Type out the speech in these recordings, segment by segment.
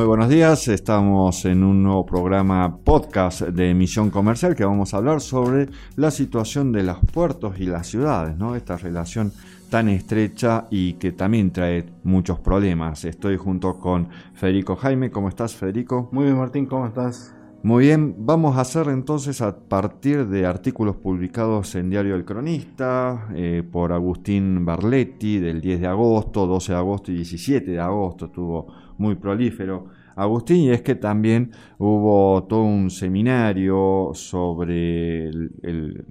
Muy buenos días, estamos en un nuevo programa podcast de emisión comercial que vamos a hablar sobre la situación de los puertos y las ciudades, ¿no? Esta relación tan estrecha y que también trae muchos problemas. Estoy junto con Federico Jaime, ¿cómo estás Federico? Muy bien Martín, ¿cómo estás? Muy bien, vamos a hacer entonces a partir de artículos publicados en Diario El Cronista eh, por Agustín Barletti del 10 de agosto, 12 de agosto y 17 de agosto, estuvo muy prolífero. Agustín, y es que también hubo todo un seminario sobre el,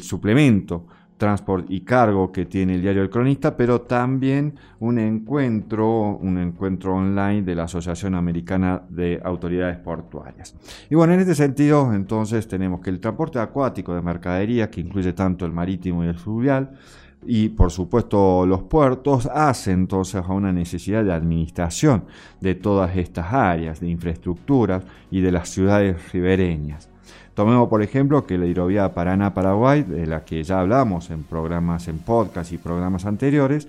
suplemento transport y cargo que tiene el diario El Cronista, pero también un encuentro, un encuentro online de la Asociación Americana de Autoridades Portuarias. Y bueno, en este sentido, entonces tenemos que el transporte acuático de mercadería, que incluye tanto el marítimo y el fluvial, y por supuesto los puertos hace entonces a una necesidad de administración de todas estas áreas, de infraestructuras y de las ciudades ribereñas. Tomemos por ejemplo que la hidrovía Paraná-Paraguay, de la que ya hablamos en programas, en podcast y programas anteriores,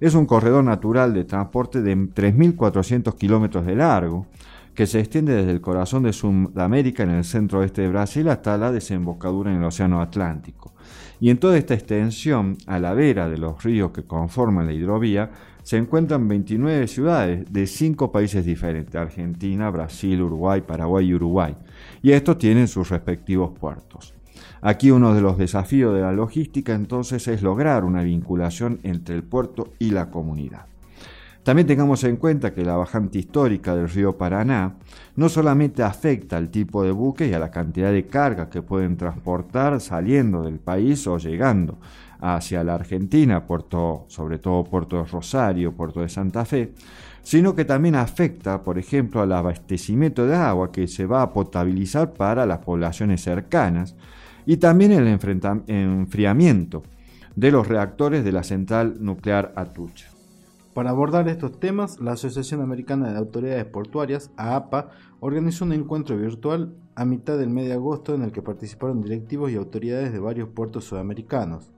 es un corredor natural de transporte de 3.400 kilómetros de largo, que se extiende desde el corazón de Sudamérica en el centro este de Brasil hasta la desembocadura en el Océano Atlántico. Y en toda esta extensión, a la vera de los ríos que conforman la hidrovía, se encuentran 29 ciudades de 5 países diferentes, Argentina, Brasil, Uruguay, Paraguay y Uruguay y estos tienen sus respectivos puertos. Aquí uno de los desafíos de la logística entonces es lograr una vinculación entre el puerto y la comunidad. También tengamos en cuenta que la bajante histórica del río Paraná no solamente afecta al tipo de buque y a la cantidad de carga que pueden transportar saliendo del país o llegando hacia la Argentina, sobre todo Puerto de Rosario, Puerto de Santa Fe, sino que también afecta, por ejemplo, al abastecimiento de agua que se va a potabilizar para las poblaciones cercanas y también el enfriamiento de los reactores de la central nuclear Atucha. Para abordar estos temas, la Asociación Americana de Autoridades Portuarias, AAPA, organizó un encuentro virtual a mitad del mes de agosto en el que participaron directivos y autoridades de varios puertos sudamericanos.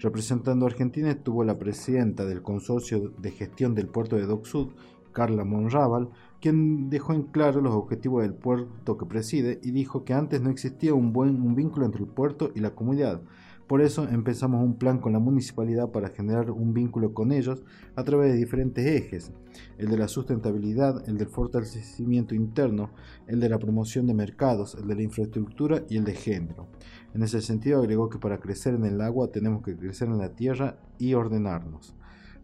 Representando a Argentina estuvo la presidenta del Consorcio de Gestión del Puerto de Dock Sud, Carla Monrábal, quien dejó en claro los objetivos del puerto que preside y dijo que antes no existía un buen un vínculo entre el puerto y la comunidad. Por eso empezamos un plan con la municipalidad para generar un vínculo con ellos a través de diferentes ejes, el de la sustentabilidad, el del fortalecimiento interno, el de la promoción de mercados, el de la infraestructura y el de género. En ese sentido agregó que para crecer en el agua tenemos que crecer en la tierra y ordenarnos.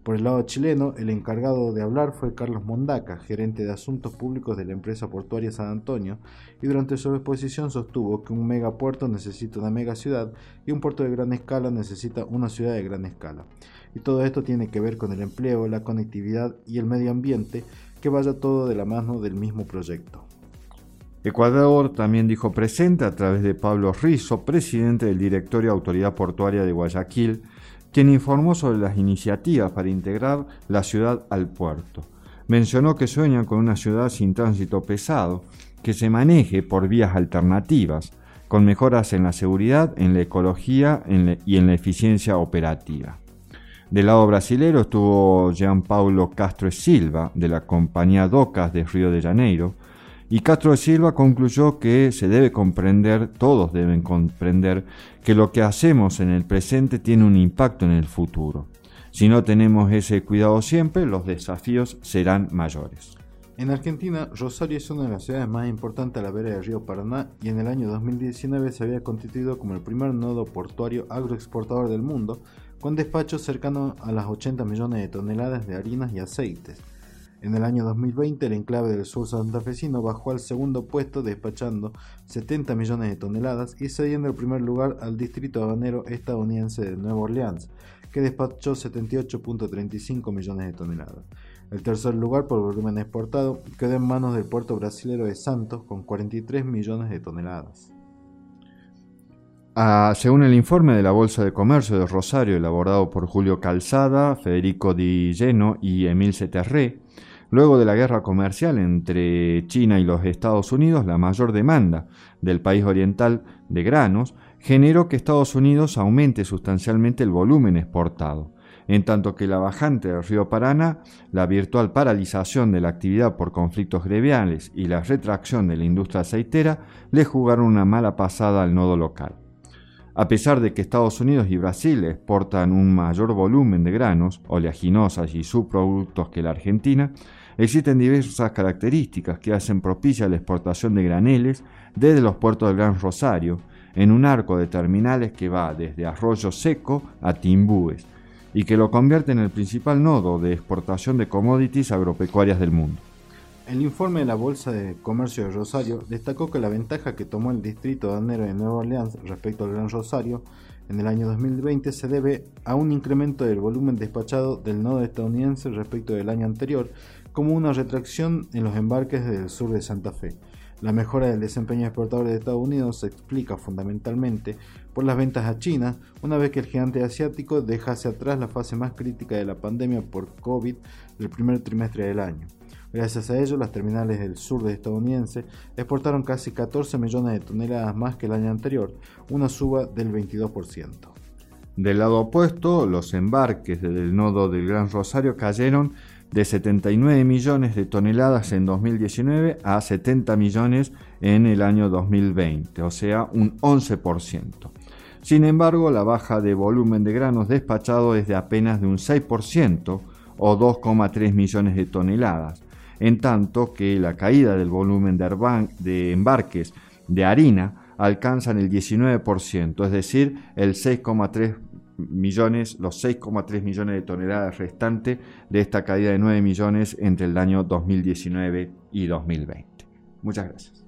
Por el lado chileno, el encargado de hablar fue Carlos Mondaca, gerente de asuntos públicos de la empresa portuaria San Antonio, y durante su exposición sostuvo que un megapuerto necesita una mega ciudad y un puerto de gran escala necesita una ciudad de gran escala. Y todo esto tiene que ver con el empleo, la conectividad y el medio ambiente, que vaya todo de la mano del mismo proyecto. Ecuador también dijo presente a través de Pablo Rizo, presidente del Directorio Autoridad Portuaria de Guayaquil, quien informó sobre las iniciativas para integrar la ciudad al puerto. Mencionó que sueñan con una ciudad sin tránsito pesado, que se maneje por vías alternativas, con mejoras en la seguridad, en la ecología y en la eficiencia operativa. Del lado brasilero estuvo Jean Paulo Castro Silva, de la compañía Docas de Río de Janeiro, y Castro Silva concluyó que se debe comprender, todos deben comprender, que lo que hacemos en el presente tiene un impacto en el futuro. Si no tenemos ese cuidado siempre, los desafíos serán mayores. En Argentina, Rosario es una de las ciudades más importantes a la vera del río Paraná y en el año 2019 se había constituido como el primer nodo portuario agroexportador del mundo, con despachos cercanos a las 80 millones de toneladas de harinas y aceites. En el año 2020, el enclave del sur santafesino bajó al segundo puesto despachando 70 millones de toneladas y cediendo el primer lugar al distrito habanero estadounidense de Nueva Orleans, que despachó 78.35 millones de toneladas. El tercer lugar por volumen exportado quedó en manos del puerto brasilero de Santos con 43 millones de toneladas. Ah, según el informe de la Bolsa de Comercio de Rosario elaborado por Julio Calzada, Federico Di Lleno y Emil Ceterré, luego de la guerra comercial entre China y los Estados Unidos, la mayor demanda del país oriental de granos generó que Estados Unidos aumente sustancialmente el volumen exportado. en tanto que la bajante del río Paraná, la virtual paralización de la actividad por conflictos gremiales y la retracción de la industria aceitera le jugaron una mala pasada al nodo local. A pesar de que Estados Unidos y Brasil exportan un mayor volumen de granos, oleaginosas y subproductos que la Argentina, existen diversas características que hacen propicia la exportación de graneles desde los puertos del Gran Rosario, en un arco de terminales que va desde Arroyo Seco a Timbúes, y que lo convierte en el principal nodo de exportación de commodities agropecuarias del mundo. El informe de la Bolsa de Comercio de Rosario destacó que la ventaja que tomó el distrito danero de Nueva Orleans respecto al Gran Rosario en el año 2020 se debe a un incremento del volumen despachado del nodo estadounidense respecto del año anterior, como una retracción en los embarques del sur de Santa Fe. La mejora del desempeño exportador de Estados Unidos se explica fundamentalmente por las ventas a China, una vez que el gigante asiático deja hacia atrás la fase más crítica de la pandemia por COVID del primer trimestre del año. Gracias a ello, las terminales del sur de estadounidense exportaron casi 14 millones de toneladas más que el año anterior, una suba del 22%. Del lado opuesto, los embarques del nodo del Gran Rosario cayeron de 79 millones de toneladas en 2019 a 70 millones en el año 2020, o sea, un 11%. Sin embargo, la baja de volumen de granos despachado es de apenas de un 6% o 2,3 millones de toneladas, en tanto que la caída del volumen de, embarques de harina alcanza el 19%, es decir, el 6,3 millones, los 6,3 millones de toneladas restantes de esta caída de 9 millones entre el año 2019 y 2020. Muchas gracias.